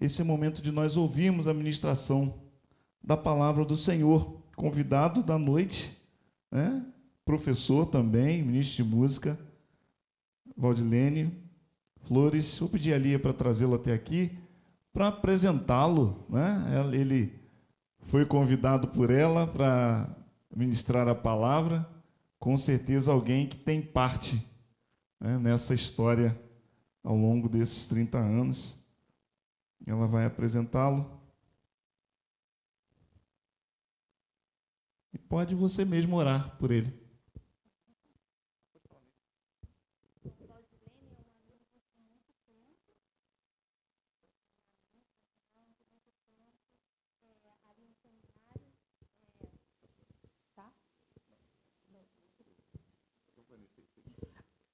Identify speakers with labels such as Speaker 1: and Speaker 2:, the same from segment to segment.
Speaker 1: esse momento de nós ouvirmos a ministração da palavra do Senhor. Convidado da noite, né? professor também, ministro de música, Valdilene Flores. Eu pedi a Lia para trazê-lo até aqui para apresentá-lo. Né? Ele foi convidado por ela para ministrar a palavra. Com certeza, alguém que tem parte né, nessa história ao longo desses 30 anos. Ela vai apresentá-lo. E pode você mesmo orar por ele.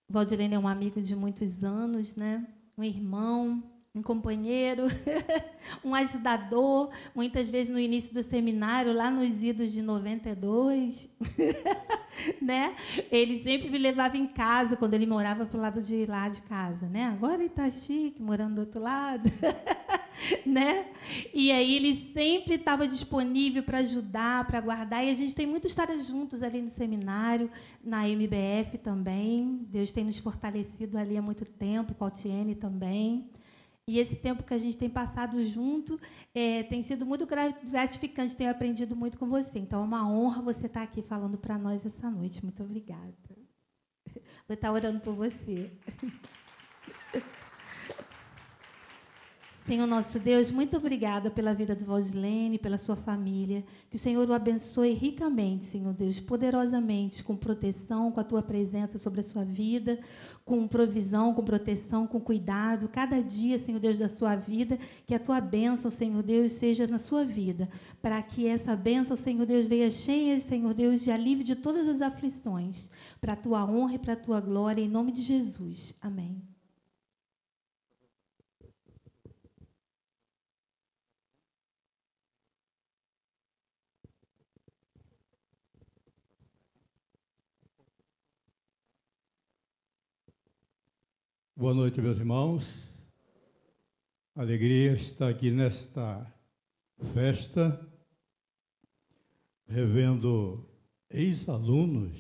Speaker 2: Valdirene é um amigo de muitos anos, né? um irmão, um companheiro, um ajudador. Muitas vezes no início do seminário, lá nos idos de 92, né? ele sempre me levava em casa quando ele morava para o lado de lá de casa. Né? Agora ele está chique, morando do outro lado. né? E aí ele sempre estava disponível para ajudar, para guardar. E a gente tem muita história juntos ali no seminário, na MBF também. Deus tem nos fortalecido ali há muito tempo, com a Altiene também. E esse tempo que a gente tem passado junto é, tem sido muito gratificante, tenho aprendido muito com você. Então, é uma honra você estar aqui falando para nós essa noite. Muito obrigada. Vou estar orando por você. Senhor nosso Deus, muito obrigada pela vida do Valdilene, pela sua família. Que o Senhor o abençoe ricamente, Senhor Deus, poderosamente, com proteção, com a tua presença sobre a sua vida, com provisão, com proteção, com cuidado. Cada dia, Senhor Deus, da sua vida, que a tua bênção, Senhor Deus, seja na sua vida. Para que essa bênção, Senhor Deus, venha cheia, Senhor Deus, de alívio de todas as aflições. Para a tua honra e para a tua glória, em nome de Jesus. Amém.
Speaker 3: Boa noite, meus irmãos. Alegria estar aqui nesta festa, revendo ex-alunos,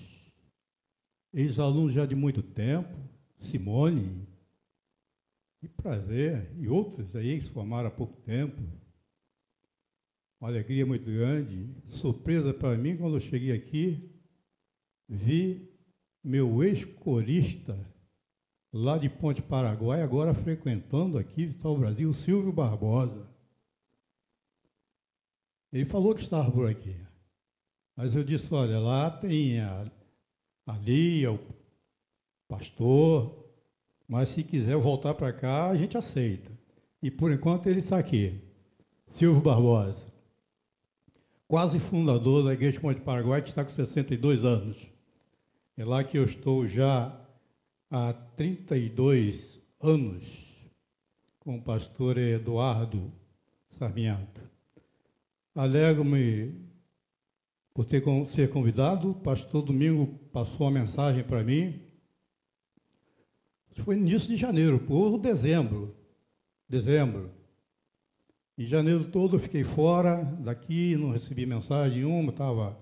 Speaker 3: ex-alunos já de muito tempo, Simone, e prazer, e outros aí que se formaram há pouco tempo. Uma alegria muito grande, surpresa para mim quando eu cheguei aqui, vi meu ex-corista, lá de Ponte Paraguai, agora frequentando aqui Vital Brasil, Silvio Barbosa. Ele falou que estava por aqui. Mas eu disse, olha, lá tem a, a Lia, o pastor, mas se quiser voltar para cá, a gente aceita. E por enquanto ele está aqui. Silvio Barbosa, quase fundador da Igreja de Ponte Paraguai, que está com 62 anos. É lá que eu estou já há 32 anos com o pastor Eduardo Sarmiento. Alegro-me por ter ser convidado. O pastor Domingo passou uma mensagem para mim. Foi início de janeiro, por dezembro. Dezembro. Em janeiro todo eu fiquei fora daqui, não recebi mensagem nenhuma, estava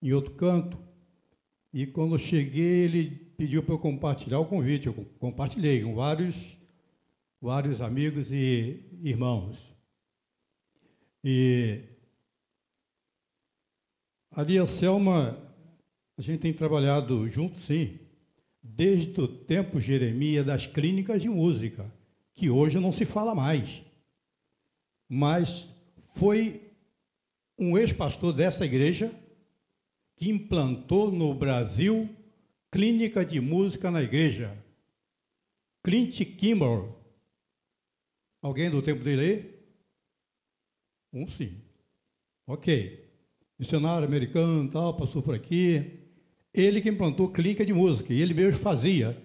Speaker 3: em outro canto. E quando cheguei, ele pediu para eu compartilhar o convite. Eu compartilhei com vários, vários amigos e irmãos. E ali a Selma, a gente tem trabalhado junto, sim, desde o tempo Jeremias das clínicas de música, que hoje não se fala mais. Mas foi um ex-pastor dessa igreja que implantou no Brasil Clínica de Música na Igreja. Clint Kimball. Alguém do tempo dele aí? Um sim. Ok. Missionário americano tal, passou por aqui. Ele que implantou clínica de música, e ele mesmo fazia.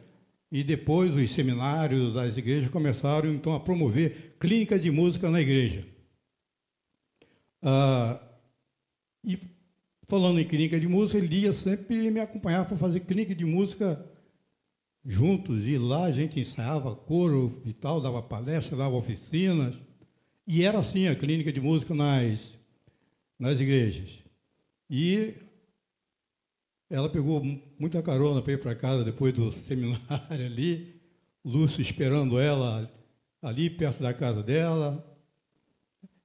Speaker 3: E depois os seminários, as igrejas começaram então a promover clínica de música na igreja. Ah, e falando em clínica de música, ele ia sempre me acompanhar para fazer clínica de música juntos. E lá a gente ensaiava coro e tal, dava palestra, dava oficinas. E era assim a clínica de música nas, nas igrejas. E ela pegou muita carona para ir para casa depois do seminário ali, Lúcio esperando ela ali perto da casa dela.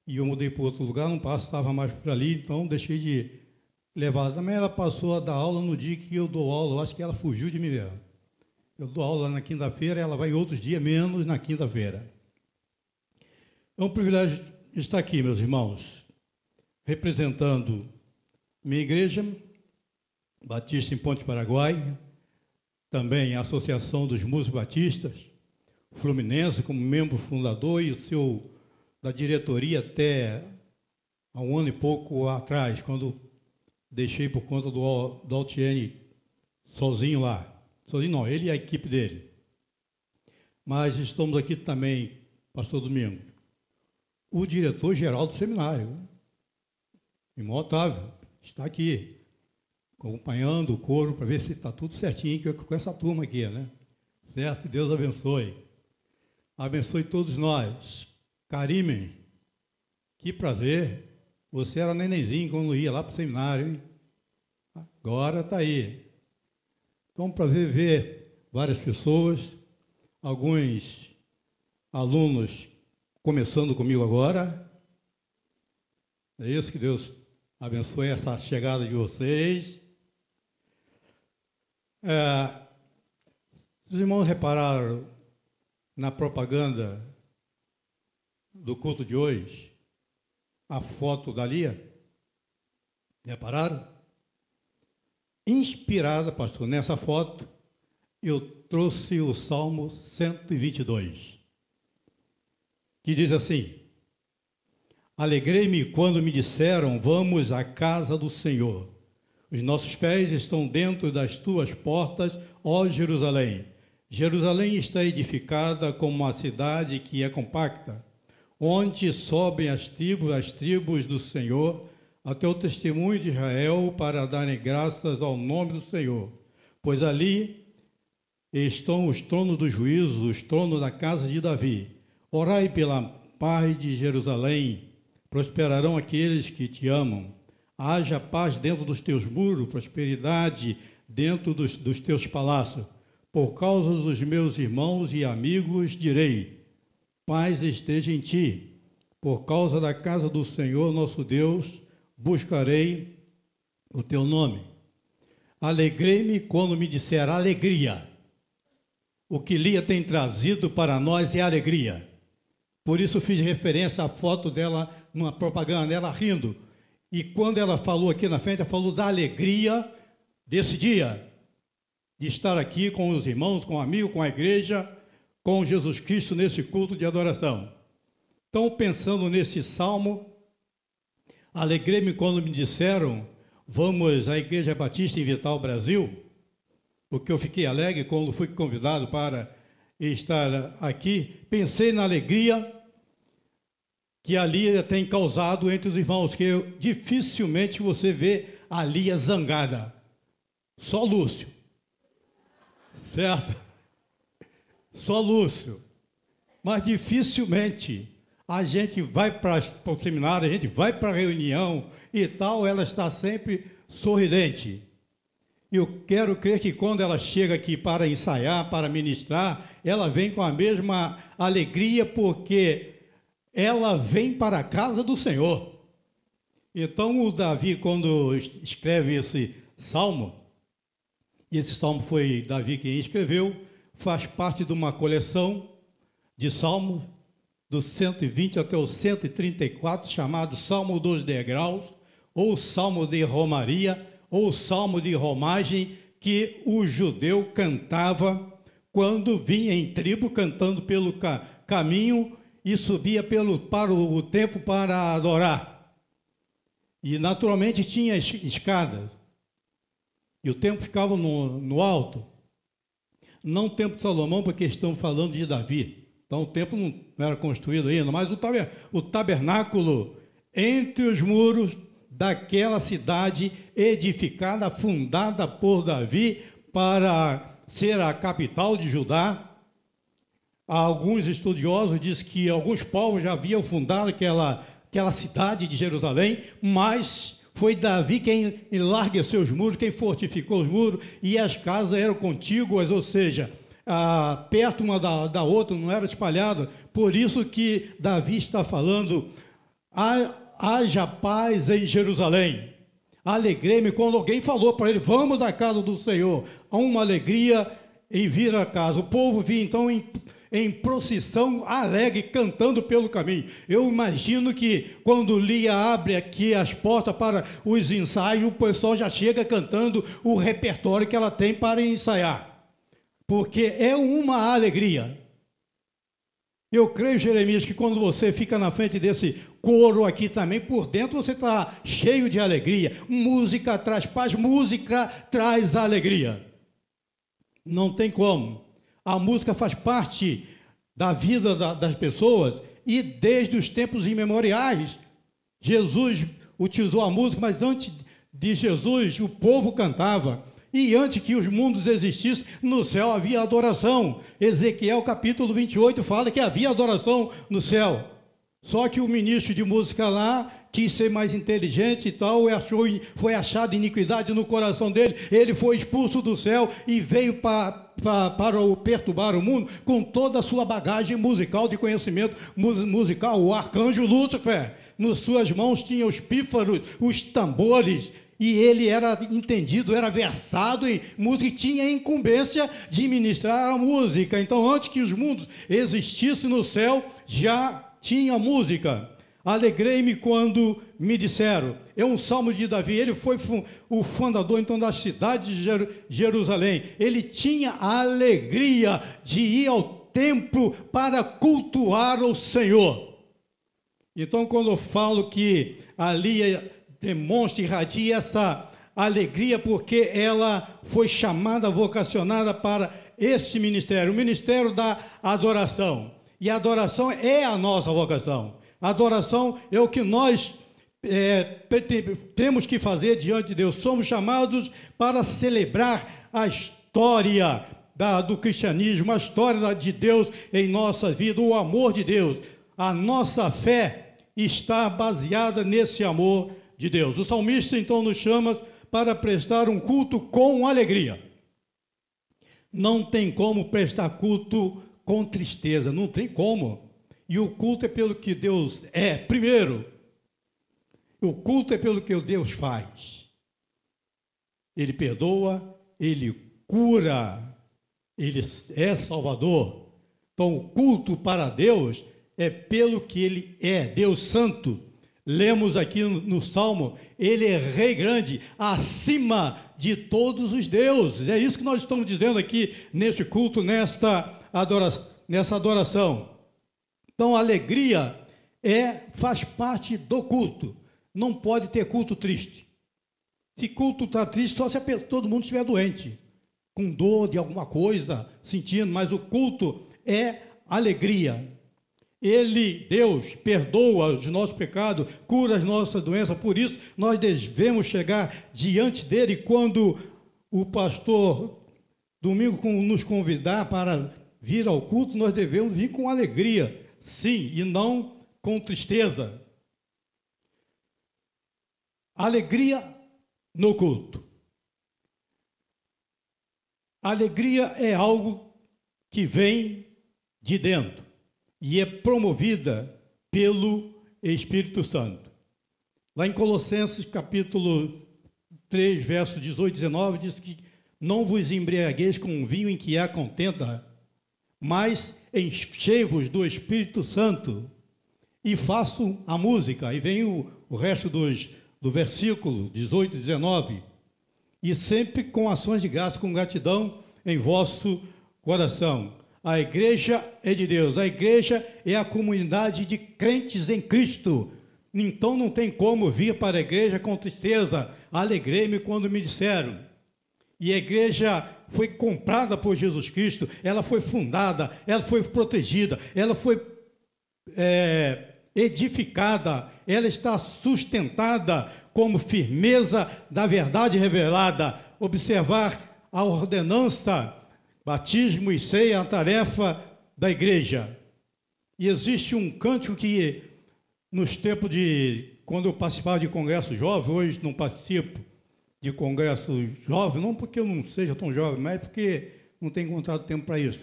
Speaker 3: E eu mudei para outro lugar, não passava mais por ali, então deixei de levar. Também ela passou a dar aula no dia que eu dou aula, eu acho que ela fugiu de mim mesmo. Eu dou aula na quinta-feira, ela vai outros dias, menos na quinta-feira. É um privilégio estar aqui, meus irmãos, representando minha igreja, Batista em Ponte Paraguai, também a Associação dos Músicos Batistas, Fluminense como membro fundador e o seu da diretoria até há um ano e pouco atrás, quando deixei por conta do, do Altiene sozinho lá. Sozinho não, ele e a equipe dele. Mas estamos aqui também, pastor Domingo, o diretor-geral do seminário, irmão Otávio, está aqui, acompanhando o coro para ver se está tudo certinho com essa turma aqui, né? Certo? Deus abençoe. Abençoe todos nós. Karime, que prazer. Você era nenenzinho quando ia lá para o seminário, hein? Agora está aí. Então, um prazer ver várias pessoas, alguns alunos começando comigo agora. É isso que Deus abençoe essa chegada de vocês. É, os irmãos repararam na propaganda do culto de hoje a foto da Lia? Repararam? Inspirada, pastor, nessa foto, eu trouxe o Salmo 122, que diz assim: Alegrei-me quando me disseram, vamos à casa do Senhor. Os nossos pés estão dentro das tuas portas, ó Jerusalém. Jerusalém está edificada como uma cidade que é compacta, onde sobem as tribos, as tribos do Senhor, até o testemunho de Israel, para darem graças ao nome do Senhor. Pois ali estão os tronos do juízo, os tronos da casa de Davi. Orai pela paz de Jerusalém, prosperarão aqueles que te amam. Haja paz dentro dos teus muros, prosperidade dentro dos, dos teus palácios. Por causa dos meus irmãos e amigos, direi: paz esteja em ti. Por causa da casa do Senhor nosso Deus, buscarei o teu nome. Alegrei-me quando me disser alegria. O que Lia tem trazido para nós é alegria. Por isso fiz referência à foto dela numa propaganda, ela rindo e quando ela falou aqui na frente, ela falou da alegria desse dia, de estar aqui com os irmãos, com amigos, com a igreja, com Jesus Cristo nesse culto de adoração. Então, pensando nesse salmo, alegrei-me quando me disseram, vamos à Igreja Batista em Vital Brasil, porque eu fiquei alegre quando fui convidado para estar aqui. Pensei na alegria que a Lia tem causado entre os irmãos, que eu, dificilmente você vê a Lia zangada. Só Lúcio. Certo? Só Lúcio. Mas dificilmente a gente vai para o seminário, a gente vai para a reunião e tal, ela está sempre sorridente. Eu quero crer que quando ela chega aqui para ensaiar, para ministrar, ela vem com a mesma alegria, porque ela vem para a casa do Senhor. Então, o Davi, quando escreve esse salmo, e esse salmo foi Davi quem escreveu, faz parte de uma coleção de salmos, do 120 até o 134, chamado Salmo dos Degraus, ou Salmo de Romaria, ou Salmo de Romagem, que o judeu cantava quando vinha em tribo, cantando pelo ca caminho e subia pelo, para o templo para adorar. E naturalmente tinha escadas. E o templo ficava no, no alto. Não o templo de Salomão, porque estamos falando de Davi. Então o templo não era construído ainda, mas o, tabernáculo entre os muros daquela cidade edificada, fundada por Davi para ser a capital de Judá, alguns estudiosos dizem que alguns povos já haviam fundado aquela, aquela cidade de Jerusalém, mas foi Davi quem enlargueceu os muros, quem fortificou os muros, e as casas eram contíguas, ou seja, ah, perto uma da, da outra, não era espalhado. Por isso que Davi está falando, haja paz em Jerusalém. Alegrei-me quando alguém falou para ele, vamos à casa do Senhor. Há uma alegria em vir à casa. O povo vinha então em em procissão alegre, cantando pelo caminho. Eu imagino que quando Lia abre aqui as portas para os ensaios, o pessoal já chega cantando o repertório que ela tem para ensaiar. Porque é uma alegria. Eu creio, Jeremias, que quando você fica na frente desse coro aqui também, por dentro você está cheio de alegria. Música traz paz, música traz alegria. Não tem como. A música faz parte da vida das pessoas e desde os tempos imemoriais. Jesus utilizou a música, mas antes de Jesus o povo cantava. E antes que os mundos existissem, no céu havia adoração. Ezequiel capítulo 28 fala que havia adoração no céu. Só que o ministro de música lá quis ser mais inteligente e tal, achou, foi achado iniquidade no coração dele, ele foi expulso do céu e veio para para o perturbar o mundo com toda a sua bagagem musical de conhecimento musical. O arcanjo Lúcifer, nas suas mãos tinha os pífaros, os tambores, e ele era entendido, era versado em música e tinha incumbência de ministrar a música. Então, antes que os mundos existissem no céu, já tinha música. Alegrei-me quando me disseram. É um salmo de Davi. Ele foi o fundador então da cidade de Jerusalém. Ele tinha a alegria de ir ao templo para cultuar o Senhor. Então, quando eu falo que ali demonstra, irradia essa alegria, porque ela foi chamada, vocacionada para esse ministério, o ministério da adoração. E a adoração é a nossa vocação. A adoração é o que nós é, temos que fazer diante de Deus. Somos chamados para celebrar a história da, do cristianismo, a história de Deus em nossa vida, o amor de Deus. A nossa fé está baseada nesse amor de Deus. O salmista então nos chama para prestar um culto com alegria. Não tem como prestar culto com tristeza, não tem como. E o culto é pelo que Deus é, primeiro. O culto é pelo que Deus faz. Ele perdoa, ele cura, ele é salvador. Então, o culto para Deus é pelo que ele é, Deus Santo. Lemos aqui no, Salmo, ele é Rei grande, acima de todos os deuses. É isso que nós estamos dizendo aqui neste culto, nesta adoração. Nessa adoração. Então, a alegria é faz parte do culto. Não pode ter culto triste. Se culto está triste, só se todo mundo estiver doente, com dor de alguma coisa, sentindo, mas o culto é alegria. Ele, Deus, perdoa os nossos pecados, cura as nossas doenças, por isso nós devemos chegar diante dele quando o pastor domingo nos convidar para vir ao culto, nós devemos vir com alegria sim, e não com tristeza. Alegria no culto. Alegria é algo que vem de dentro e é promovida pelo Espírito Santo. Lá em Colossenses capítulo 3, verso 18 e 19, diz que não vos embriagueis com vinho em que há contenta, mas enchei-vos do Espírito Santo e faço a música. E vem o, o resto dos, do versículo 18 e 19. E sempre com ações de graça, com gratidão em vosso coração. A igreja é de Deus, a igreja é a comunidade de crentes em Cristo. Então não tem como vir para a igreja com tristeza. Alegrei-me quando me disseram. E a igreja foi comprada por Jesus Cristo, ela foi fundada, ela foi protegida, ela foi é, edificada, ela está sustentada como firmeza da verdade revelada. Observar a ordenança, batismo e ceia, a tarefa da igreja. E existe um cântico que, nos tempos de. Quando eu participava de congresso jovem, hoje não participo de congresso jovem, não porque eu não seja tão jovem, mas porque não tenho encontrado tempo para isso.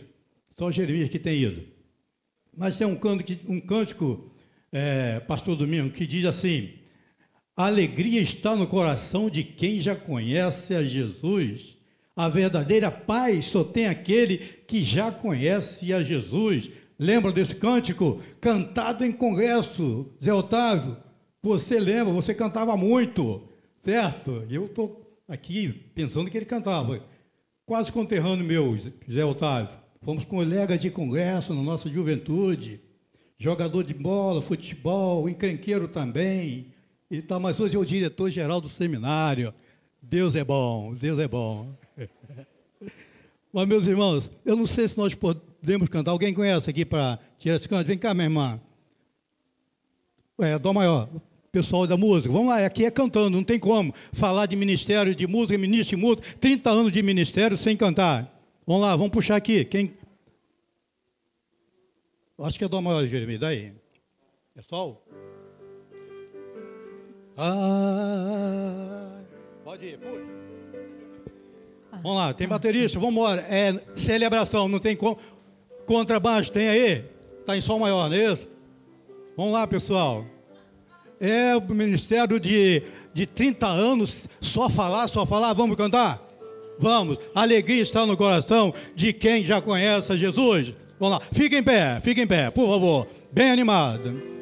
Speaker 3: Só Jeremias que tem ido. Mas tem um cântico, um cântico é, pastor Domingo, que diz assim: a alegria está no coração de quem já conhece a Jesus. A verdadeira paz só tem aquele que já conhece a Jesus. Lembra desse cântico? Cantado em congresso, Zé Otávio. Você lembra, você cantava muito, certo? Eu estou aqui pensando que ele cantava. Quase conterrâneo meu, Zé Otávio. Fomos colegas de congresso na nossa juventude. Jogador de bola, futebol, encrenqueiro também. E tá, mas hoje é o diretor-geral do seminário. Deus é bom, Deus é bom. mas, meus irmãos, eu não sei se nós podemos cantar. Alguém conhece aqui para tirar esse canto? Vem cá, minha irmã. É, Dó maior pessoal da música. Vamos lá, aqui é cantando, não tem como falar de ministério de música, ministro de música, 30 anos de ministério sem cantar. Vamos lá, vamos puxar aqui. Quem? Acho que é Dó maior, Jeremias. Daí. É sol? Ah, pode ir, puxa. Vamos lá, tem baterista, vamos embora. É celebração, não tem como. Contrabaixo, tem aí? Está em sol maior, não é isso? Vamos lá, pessoal. É o ministério de, de 30 anos, só falar, só falar, vamos cantar? Vamos, alegria está no coração de quem já conhece Jesus. Vamos lá, fica em pé, fica em pé, por favor, bem animado.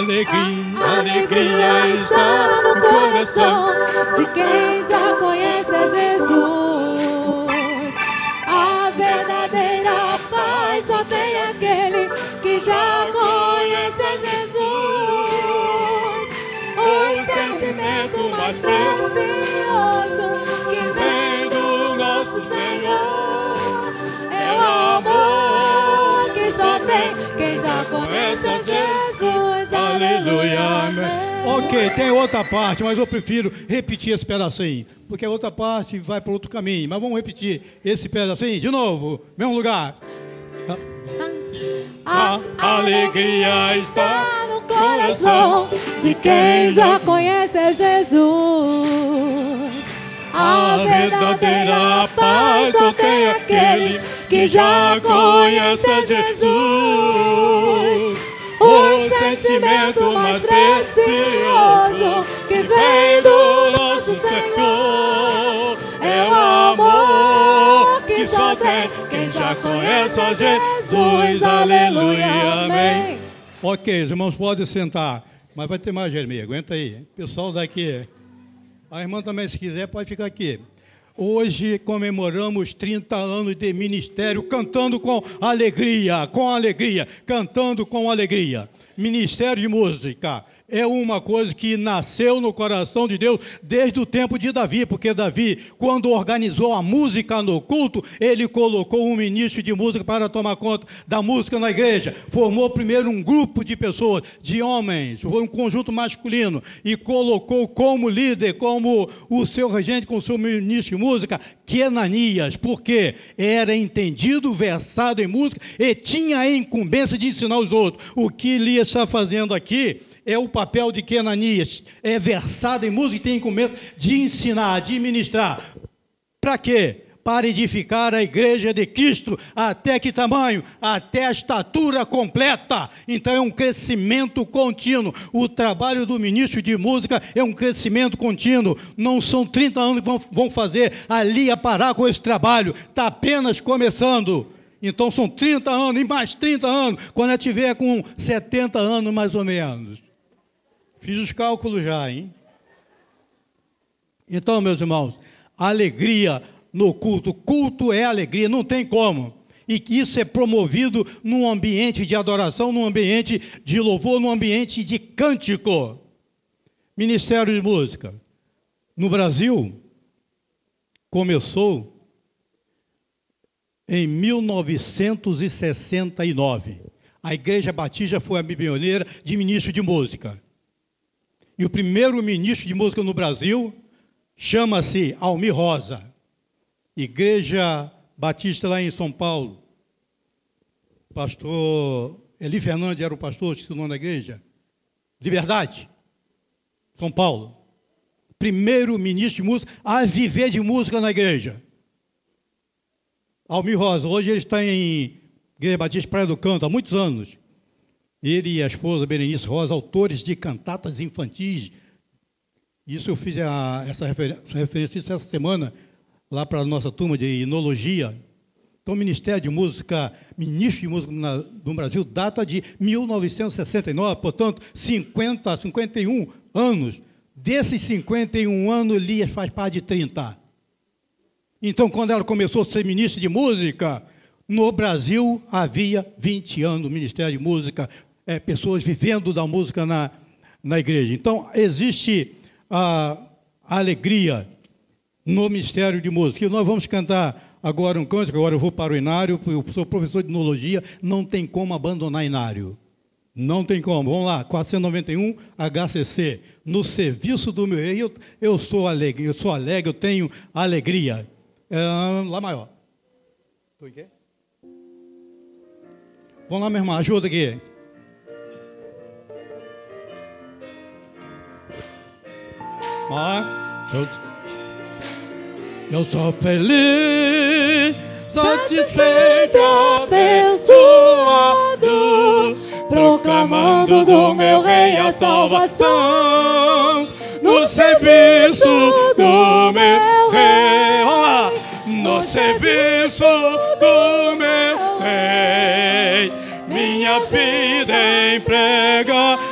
Speaker 4: Alegria, alegria está no coração de quem já conhece a Jesus. A verdadeira paz só tem aquele que já conhece a Jesus. O sentimento mais precioso que vem do nosso Senhor é o amor que só tem quem já conhece a Jesus. Aleluia, amém.
Speaker 3: Ok, tem outra parte, mas eu prefiro repetir esse pedacinho, porque a outra parte vai para outro caminho. Mas vamos repetir esse pedacinho de novo, mesmo lugar.
Speaker 4: A alegria está no coração de quem já conhece Jesus. A verdadeira paz só tem aquele que já conhece Jesus sentimento mais precioso que vem do nosso Senhor. É o amor que só tem quem já conhece a Jesus. Aleluia, amém.
Speaker 3: Ok, os irmãos podem sentar, mas vai ter mais, Jeremias, aguenta aí. Pessoal daqui. A irmã também, se quiser, pode ficar aqui. Hoje comemoramos 30 anos de ministério, cantando com alegria, com alegria, cantando com alegria. Ministério de música é uma coisa que nasceu no coração de Deus desde o tempo de Davi, porque Davi, quando organizou a música no culto, ele colocou um ministro de música para tomar conta da música na igreja. Formou primeiro um grupo de pessoas, de homens, foi um conjunto masculino, e colocou como líder, como o seu regente, com o seu ministro de música, Kenanias, porque era entendido, versado em música e tinha a incumbência de ensinar os outros. O que ele está fazendo aqui é o papel de Kenanias, é versado em música e tem começo de ensinar, de ministrar. Para quê? Para edificar a igreja de Cristo, até que tamanho? Até a estatura completa. Então é um crescimento contínuo. O trabalho do ministro de música é um crescimento contínuo. Não são 30 anos que vão fazer ali a parar com esse trabalho. Está apenas começando. Então são 30 anos e mais 30 anos, quando eu tiver com 70 anos mais ou menos. Fiz os cálculos já, hein? Então, meus irmãos, alegria no culto. Culto é alegria, não tem como. E isso é promovido num ambiente de adoração, num ambiente de louvor, num ambiente de cântico. Ministério de Música. No Brasil, começou em 1969. a Igreja Batista foi a pioneira de ministro de música. E o primeiro ministro de música no Brasil chama-se Almir Rosa. Igreja Batista lá em São Paulo. Pastor Eli Fernandes era o pastor, que o nome da igreja. Liberdade, São Paulo. Primeiro ministro de música a viver de música na igreja. Almir Rosa, hoje ele está em Igreja Batista Praia do Canto, há muitos anos. Ele e a esposa Berenice Rosa, autores de cantatas infantis. Isso eu fiz a, essa, referência, essa essa semana, lá para a nossa turma de inologia. Então, Ministério de Música, Ministro de Música na, do Brasil, data de 1969, portanto, 50, 51 anos. Desses 51 anos, Elias faz parte de 30. Então, quando ela começou a ser ministra de música, no Brasil havia 20 anos do Ministério de Música, é, pessoas vivendo da música na, na igreja. Então, existe a, a alegria no Ministério de Música. E nós vamos cantar agora um cântico, agora eu vou para o Inário, eu sou professor de Inologia, não tem como abandonar Inário. Não tem como. Vamos lá, 491 HCC. No serviço do meu rei, eu, eu sou alegre, eu sou alegre, eu tenho alegria. É, lá maior. Vamos lá, meu irmão, ajuda aqui. Ó, eu, sou feliz, satisfeito, abençoado, proclamando do meu rei a salvação, no serviço do meu rei. Lá, no serviço do meu rei, minha vida empregarei,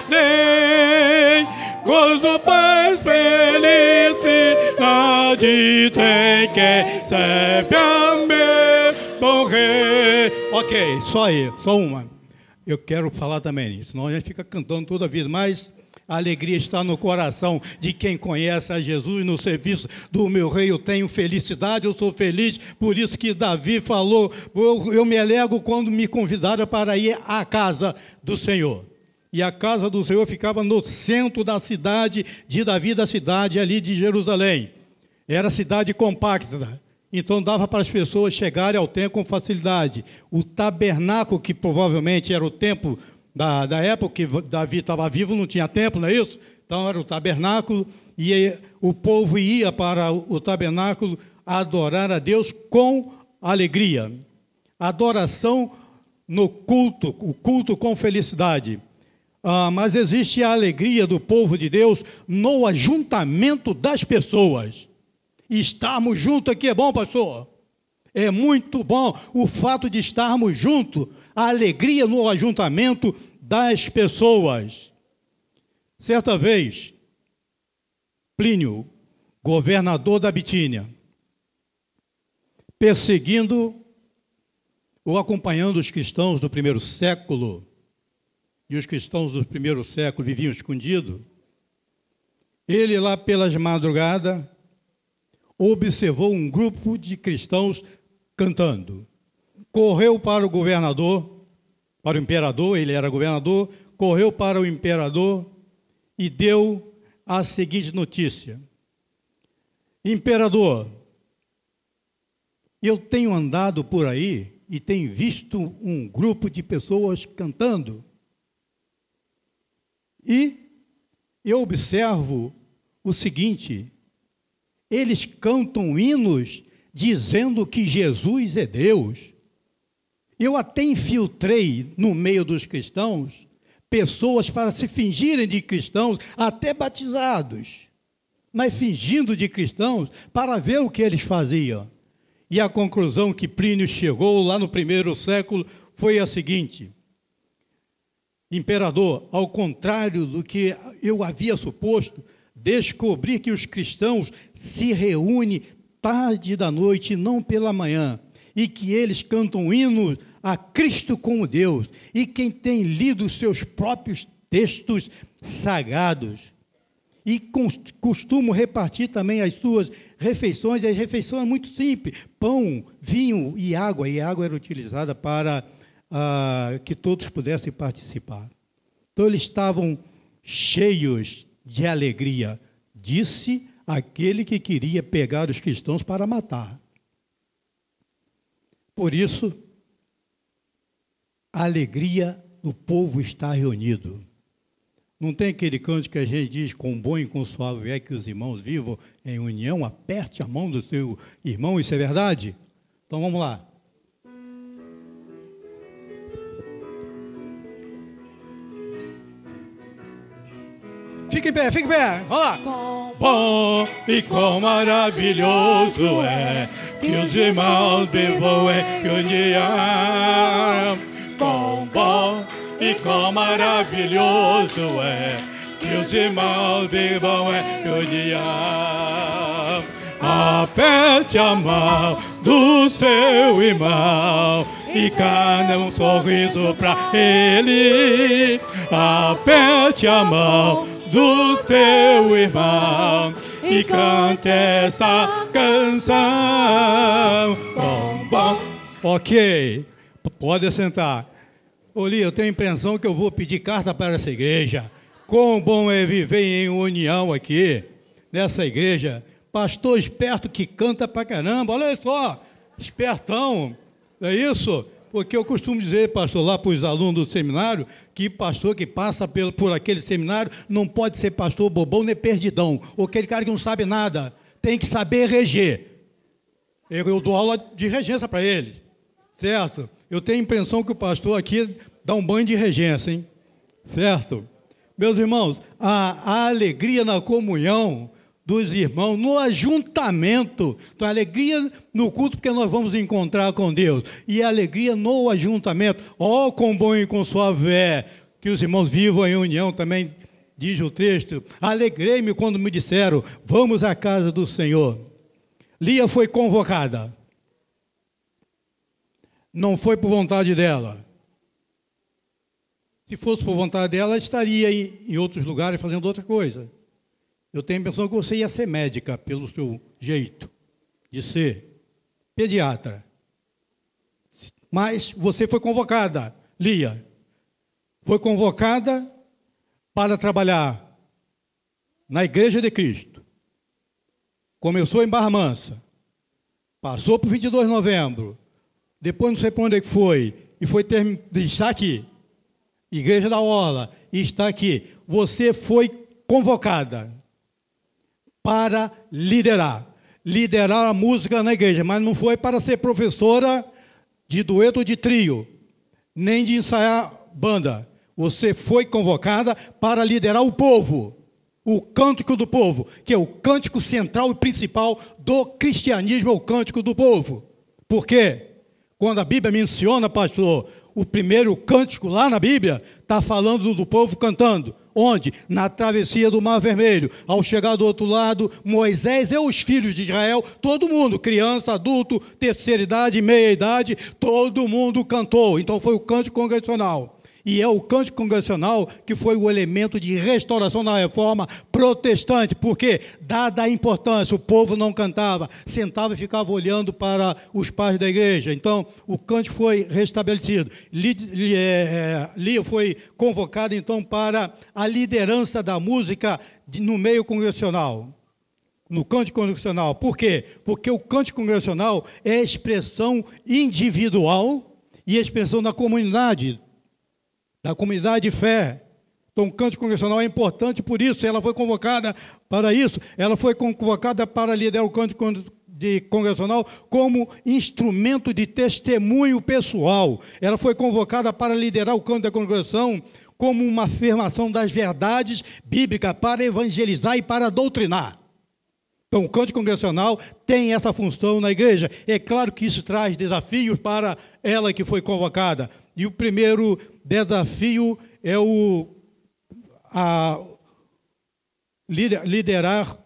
Speaker 3: felicidade tem quem serve a meu bom rei. Ok, só aí, só uma. Eu quero falar também, senão a gente fica cantando toda a vida, mas a alegria está no coração de quem conhece a Jesus no serviço do meu rei. Eu tenho felicidade, eu sou feliz. Por isso que Davi falou: eu, eu me alegro quando me convidaram para ir à casa do Senhor. E a casa do Senhor ficava no centro da cidade de Davi, da cidade ali de Jerusalém. Era cidade compacta. Então dava para as pessoas chegarem ao templo com facilidade. O tabernáculo, que provavelmente era o templo da, da época que Davi estava vivo, não tinha templo, não é isso? Então era o tabernáculo, e o povo ia para o tabernáculo adorar a Deus com alegria. Adoração no culto, o culto com felicidade. Ah, mas existe a alegria do povo de Deus no ajuntamento das pessoas. Estarmos juntos aqui é bom, pastor? É muito bom o fato de estarmos juntos, a alegria no ajuntamento das pessoas. Certa vez, Plínio, governador da Bitínia, perseguindo ou acompanhando os cristãos do primeiro século, e os cristãos do primeiro século viviam escondidos, ele lá pelas madrugadas observou um grupo de cristãos cantando. Correu para o governador para o imperador, ele era governador, correu para o imperador e deu a seguinte notícia: Imperador, eu tenho andado por aí e tenho visto um grupo de pessoas cantando. E eu observo o seguinte: eles cantam hinos dizendo que Jesus é Deus. Eu até infiltrei no meio dos cristãos pessoas para se fingirem de cristãos, até batizados, mas fingindo de cristãos para ver o que eles faziam. E a conclusão que Plínio chegou lá no primeiro século foi a seguinte: Imperador, ao contrário do que eu havia suposto, descobri que os cristãos se reúnem tarde da noite, não pela manhã, e que eles cantam hinos a Cristo como Deus e quem tem lido seus próprios textos sagrados e costumo repartir também as suas refeições, as refeições é muito simples, pão, vinho e água, e água era utilizada para ah, que todos pudessem participar. Então eles estavam cheios de alegria, disse aquele que queria pegar os cristãos para matar. Por isso, a alegria do povo está reunido. Não tem aquele canto que a gente diz, com bom e com suave é que os irmãos vivam em união, aperte a mão do seu irmão, isso é verdade? Então vamos lá. Fique em pé, fique em pé, vamos lá. Bom e quão maravilhoso é que os irmãos vivam em união. Com bom e quão maravilhoso é que os irmãos vivam em união. Aperte a mão do seu irmão e cana um sorriso pra ele. Aperte a mão do seu irmão e cante essa canção com bom. Ok, pode sentar. Oli, eu tenho a impressão que eu vou pedir carta para essa igreja. Quão bom é viver em união aqui, nessa igreja. Pastor esperto que canta pra caramba, olha só, espertão, é isso? Porque eu costumo dizer, pastor, lá para os alunos do seminário, que pastor que passa por, por aquele seminário não pode ser pastor bobão nem perdidão, ou aquele cara que não sabe nada, tem que saber reger. Eu, eu dou aula de regência para eles, certo? Eu tenho a impressão que o pastor aqui dá um banho de regência, hein? Certo? Meus irmãos, a, a alegria na comunhão dos irmãos, no ajuntamento, então a alegria no culto, porque nós vamos encontrar com Deus, e a alegria no ajuntamento, ó, oh, com bom e com suave é, que os irmãos vivam em união também, diz o texto, alegrei-me quando me disseram, vamos à casa do Senhor. Lia foi convocada, não foi por vontade dela, se fosse por vontade dela, estaria em outros lugares fazendo outra coisa. Eu tenho a impressão que você ia ser médica pelo seu jeito de ser pediatra. Mas você foi convocada, Lia. Foi convocada para trabalhar na Igreja de Cristo. Começou em Barra Mansa. Passou por 22 de novembro. Depois não sei para onde é foi. E foi ter, está aqui. Igreja da Orla, está aqui. Você foi convocada para liderar. Liderar a música na igreja, mas não foi para ser professora de dueto de trio, nem de ensaiar banda. Você foi convocada para liderar o povo, o cântico do povo, que é o cântico central e principal do cristianismo, é o cântico do povo. Por quê? Quando a Bíblia menciona, pastor, o primeiro cântico lá na Bíblia está falando do povo cantando. Onde? Na travessia do Mar Vermelho. Ao chegar do outro lado, Moisés e os filhos de Israel, todo mundo, criança, adulto, terceira idade, meia idade, todo mundo cantou. Então foi o cântico congregacional e é o cântico congregacional que foi o elemento de restauração da reforma protestante, porque, dada a importância, o povo não cantava, sentava e ficava olhando para os pais da igreja. Então, o cântico foi restabelecido. Lia é, é, foi convocada, então, para a liderança da música no meio congregacional no cântico congregacional. Por quê? Porque o cântico congregacional é expressão individual e expressão da comunidade da comunidade de fé. Então, o cântico congregacional é importante por isso, ela foi convocada para isso, ela foi convocada para liderar o cântico de congregacional como instrumento de testemunho pessoal. Ela foi convocada para liderar o canto da congregação como uma afirmação das verdades bíblicas para evangelizar e para doutrinar. Então, o canto congregacional tem essa função na igreja. É claro que isso traz desafios para ela que foi convocada. E o primeiro desafio é o a, liderar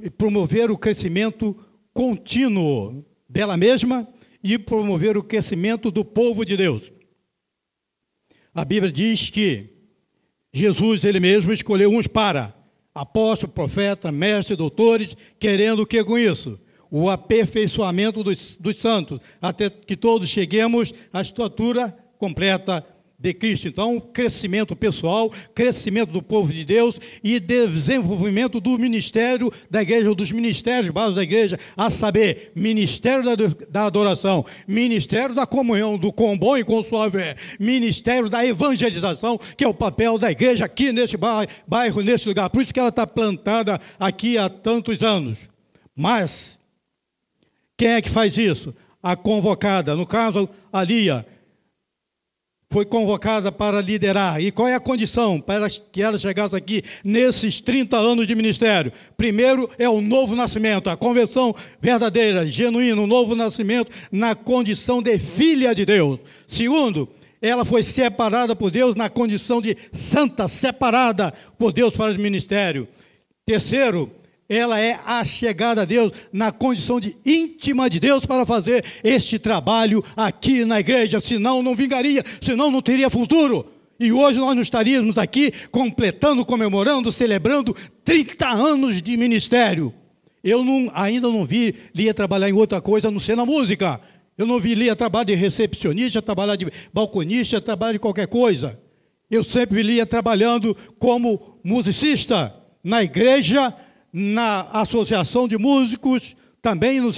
Speaker 3: e promover o crescimento contínuo dela mesma e promover o crescimento do povo de Deus. A Bíblia diz que Jesus, ele mesmo, escolheu uns para apóstolo, profeta, mestre, doutores, querendo o que com isso? O aperfeiçoamento dos, dos santos, até que todos cheguemos à estatura completa de Cristo. Então, crescimento pessoal, crescimento do povo de Deus e desenvolvimento do ministério da igreja, dos ministérios básicos da igreja, a saber, ministério da, adoração, ministério da comunhão, do com bom e com suave, ministério da evangelização, que é o papel da igreja aqui neste bairro neste lugar. Por isso que ela está plantada aqui há tantos anos. Mas, quem é que faz isso? A convocada, no caso, a Lia, foi convocada para liderar. E qual é a condição para que ela chegasse aqui nesses 30 anos de ministério? Primeiro é o novo nascimento, a conversão verdadeira, genuína, o novo nascimento na condição de filha de Deus. Segundo, ela foi separada por Deus na condição de santa, separada por Deus para o ministério. Terceiro, ela é a chegada a Deus na condição de íntima de Deus para fazer este trabalho aqui na igreja, senão não vingaria, senão não teria futuro. E hoje nós não estaríamos aqui completando, comemorando, celebrando 30 anos de ministério. Eu não, ainda não vi Lia trabalhar em outra coisa, a não ser na música. Eu não vi Lia trabalhar de recepcionista, trabalhar de balconista, trabalhar de qualquer coisa. Eu sempre vi Lia trabalhando como musicista na igreja na Associação de Músicos, também no,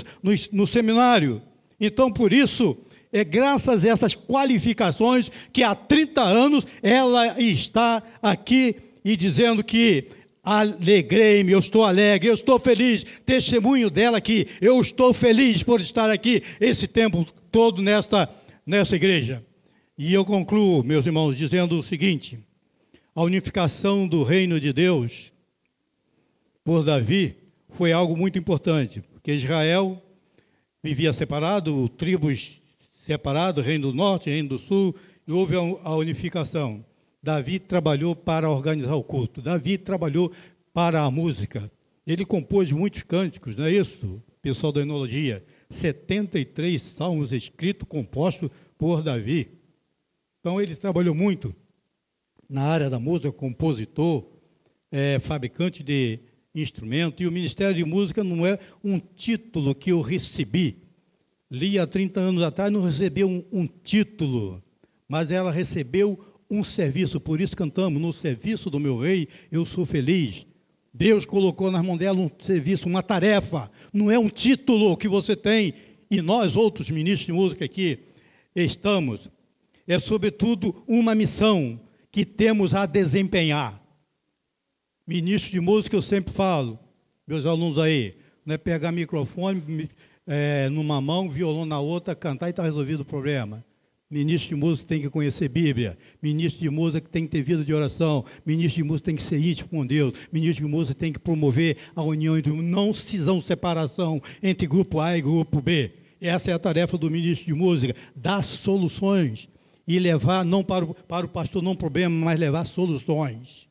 Speaker 3: no, seminário. Então, por isso, é graças a essas qualificações que há 30 anos ela está aqui e dizendo que alegrei-me, eu estou alegre, eu estou feliz. Testemunho dela aqui, eu estou feliz por estar aqui esse tempo todo nesta, nessa igreja. E eu concluo, meus irmãos, dizendo o seguinte: a unificação do reino de Deus por Davi foi algo muito importante, porque Israel vivia separado, tribos separadas, reino do norte, reino do sul, e houve a unificação. Davi trabalhou para organizar o culto, Davi trabalhou para a música. Ele compôs muitos cânticos, não é isso, pessoal da enologia? 73 salmos escritos, compostos por Davi. Então ele trabalhou muito na área da música, compositor, é, fabricante de instrumento, e o Ministério de Música não é um título que eu recebi. Li há 30 anos atrás, não recebeu um, um título, mas ela recebeu um serviço, por isso cantamos, no serviço do meu rei eu sou feliz. Deus colocou nas mãos dela um serviço, uma tarefa, não é um título que você tem, e nós, outros ministros de música aqui, estamos. É, sobretudo, uma missão que temos a desempenhar. Ministro de música, eu sempre falo, meus alunos aí, não é pegar microfone é, numa mão, violão na outra, cantar e está resolvido o problema. Ministro de música tem que conhecer Bíblia. Ministro de música tem que ter vida de oração. Ministro de música tem que ser íntimo com Deus. Ministro de música tem que promover a união entre não cisão separação entre grupo A e grupo B. Essa é a tarefa do ministro de música, dar soluções e levar não para o, para o pastor não problema, mas levar soluções.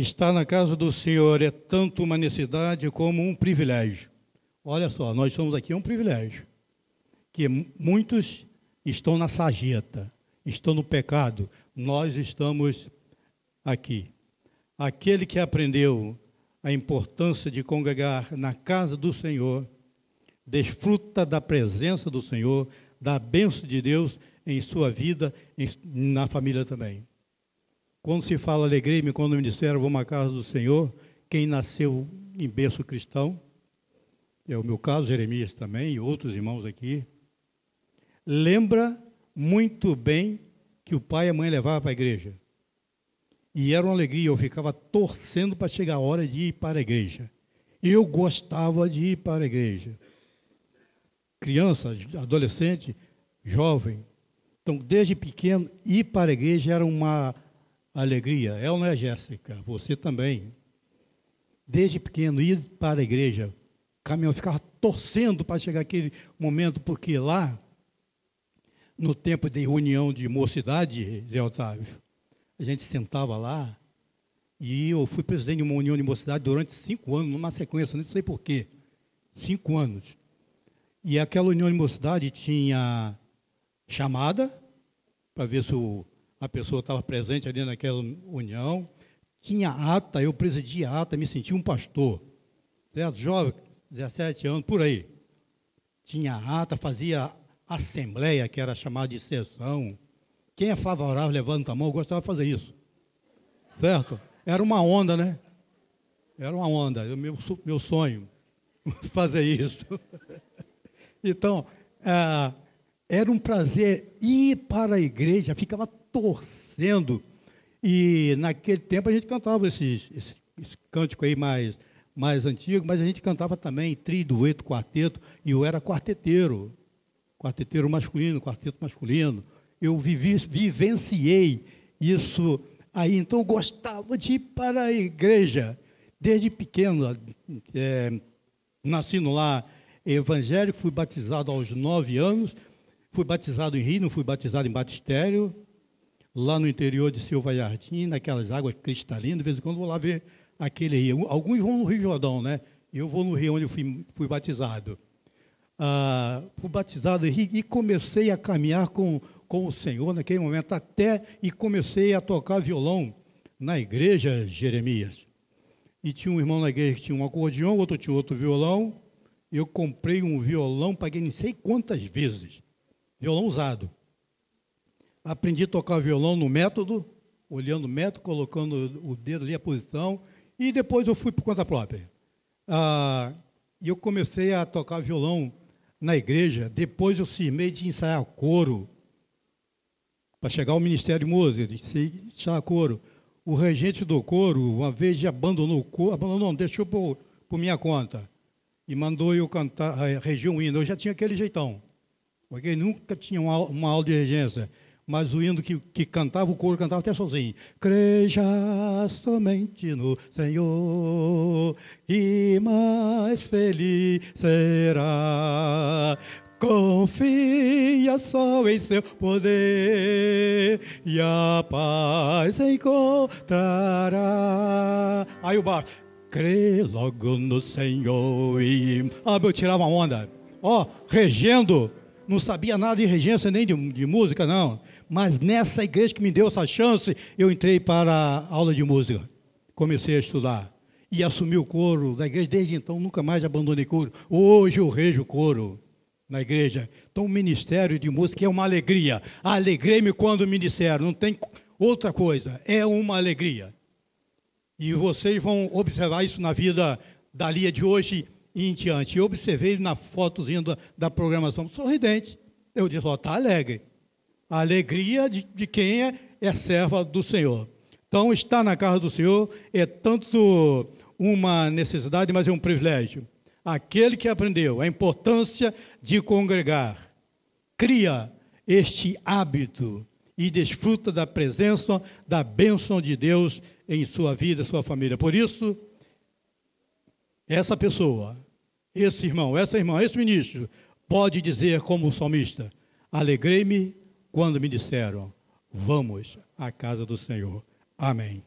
Speaker 3: Estar na casa do Senhor é tanto uma necessidade como um privilégio. Olha só, nós estamos aqui é um privilégio. Que muitos estão na sarjeta, estão no pecado. Nós estamos aqui. Aquele que aprendeu a importância de congregar na casa do Senhor, desfruta da presença do Senhor, da bênção de Deus em sua vida, e na família também. Quando se fala alegrei-me quando me disseram vamos à casa do Senhor, quem nasceu em berço cristão, é o meu caso, Jeremias também, e outros irmãos aqui, lembra muito bem que o pai e a mãe levavam para a igreja. E era uma alegria, eu ficava torcendo para chegar a hora de ir para a igreja. Eu gostava de ir para a igreja. Criança, adolescente, jovem. Então, desde pequeno, ir para a igreja era uma alegria. É ou não é, Jéssica? Você também. Desde pequeno, ir para a igreja, caminhão, ficava torcendo para chegar aquele momento, porque lá, no tempo de reunião de mocidade, Zé Otávio, a gente sentava lá, e eu fui presidente de uma união de mocidade durante cinco anos, numa sequência, não sei porquê. Cinco anos. E aquela união de mocidade tinha chamada, para ver se o a pessoa estava presente ali naquela união, tinha ata, eu presidi a ata, me senti um pastor, certo? Jovem, 17 anos, por aí. tinha ata, fazia assembleia, que era chamada de sessão. Quem é favorável, levanta a mão, eu gostava de fazer isso. Certo? Era uma onda, né? Era uma onda, meu, meu sonho, fazer isso. Então, é, era um prazer ir para a igreja, ficava torcendo. E naquele tempo a gente cantava esses, esse, esse cântico aí mais, mais antigo, mas a gente cantava também tri, dueto, quarteto, e eu era quarteteiro. Quarteteiro masculino, quarteto masculino. Eu vivi, vivenciei isso aí, então eu gostava de ir para a igreja. Desde pequeno, é, nasci no lar evangélico, fui batizado aos nove anos, fui batizado em Rio, não fui batizado em batistério, lá no interior de Silva Jardim, naquelas águas cristalinas, de vez em quando vou lá ver aquele rio. Alguns vão no Rio Jordão, né? Eu vou no rio onde eu fui, fui batizado. Ah, fui batizado e comecei a caminhar com, com o Senhor naquele momento, até e comecei a tocar violão na igreja Jeremias. E tinha um irmão na igreja que tinha um acordeão, outro tinha outro violão. Eu comprei um violão, paguei não sei quantas vezes. Violão usado. Aprendi a tocar violão no método, olhando o método, colocando o dedo ali, a posição. E depois eu fui por conta própria. Ah, e eu comecei a tocar violão na igreja. Depois eu cismei de ensaiar coro. Para chegar ao Ministério Música, de ensaiar coro o regente do coro, uma vez abandonou o coro, abandonou, deixou por, por minha conta. E mandou eu cantar, reger um hino. Eu já tinha aquele jeitão, porque nunca tinha uma, uma aula de regência. Mas o hino que, que cantava, o coro cantava até sozinho. Creja somente no Senhor, e mais feliz será. Confia só em seu poder e a paz encontrará. Aí o baixo, crê logo no Senhor e... Ah, eu tirava onda. Ó, oh, regendo, não sabia nada de regência nem de, de música, não. Mas nessa igreja que me deu essa chance, eu entrei para a aula de música. Comecei a estudar e assumi o coro da igreja. Desde então, nunca mais abandonei coro. Hoje eu rejo coro na igreja. Então, o ministério de música é uma alegria. Alegrei-me quando me disseram, não tem outra coisa, é uma alegria. E vocês vão observar isso na vida da Lia de hoje em diante. Eu observei na fotozinha da, da programação, sorridente. Eu disse, ó, está alegre. A alegria de, de quem é, é serva do Senhor. Então, estar na casa do Senhor é tanto uma necessidade, mas é um privilégio aquele que aprendeu a importância de congregar, cria este hábito e desfruta da presença, da bênção de Deus em sua vida, sua família. Por isso, essa pessoa, esse irmão, essa irmã, esse ministro, pode dizer como o salmista: Alegrei-me quando me disseram, vamos à casa do Senhor. Amém.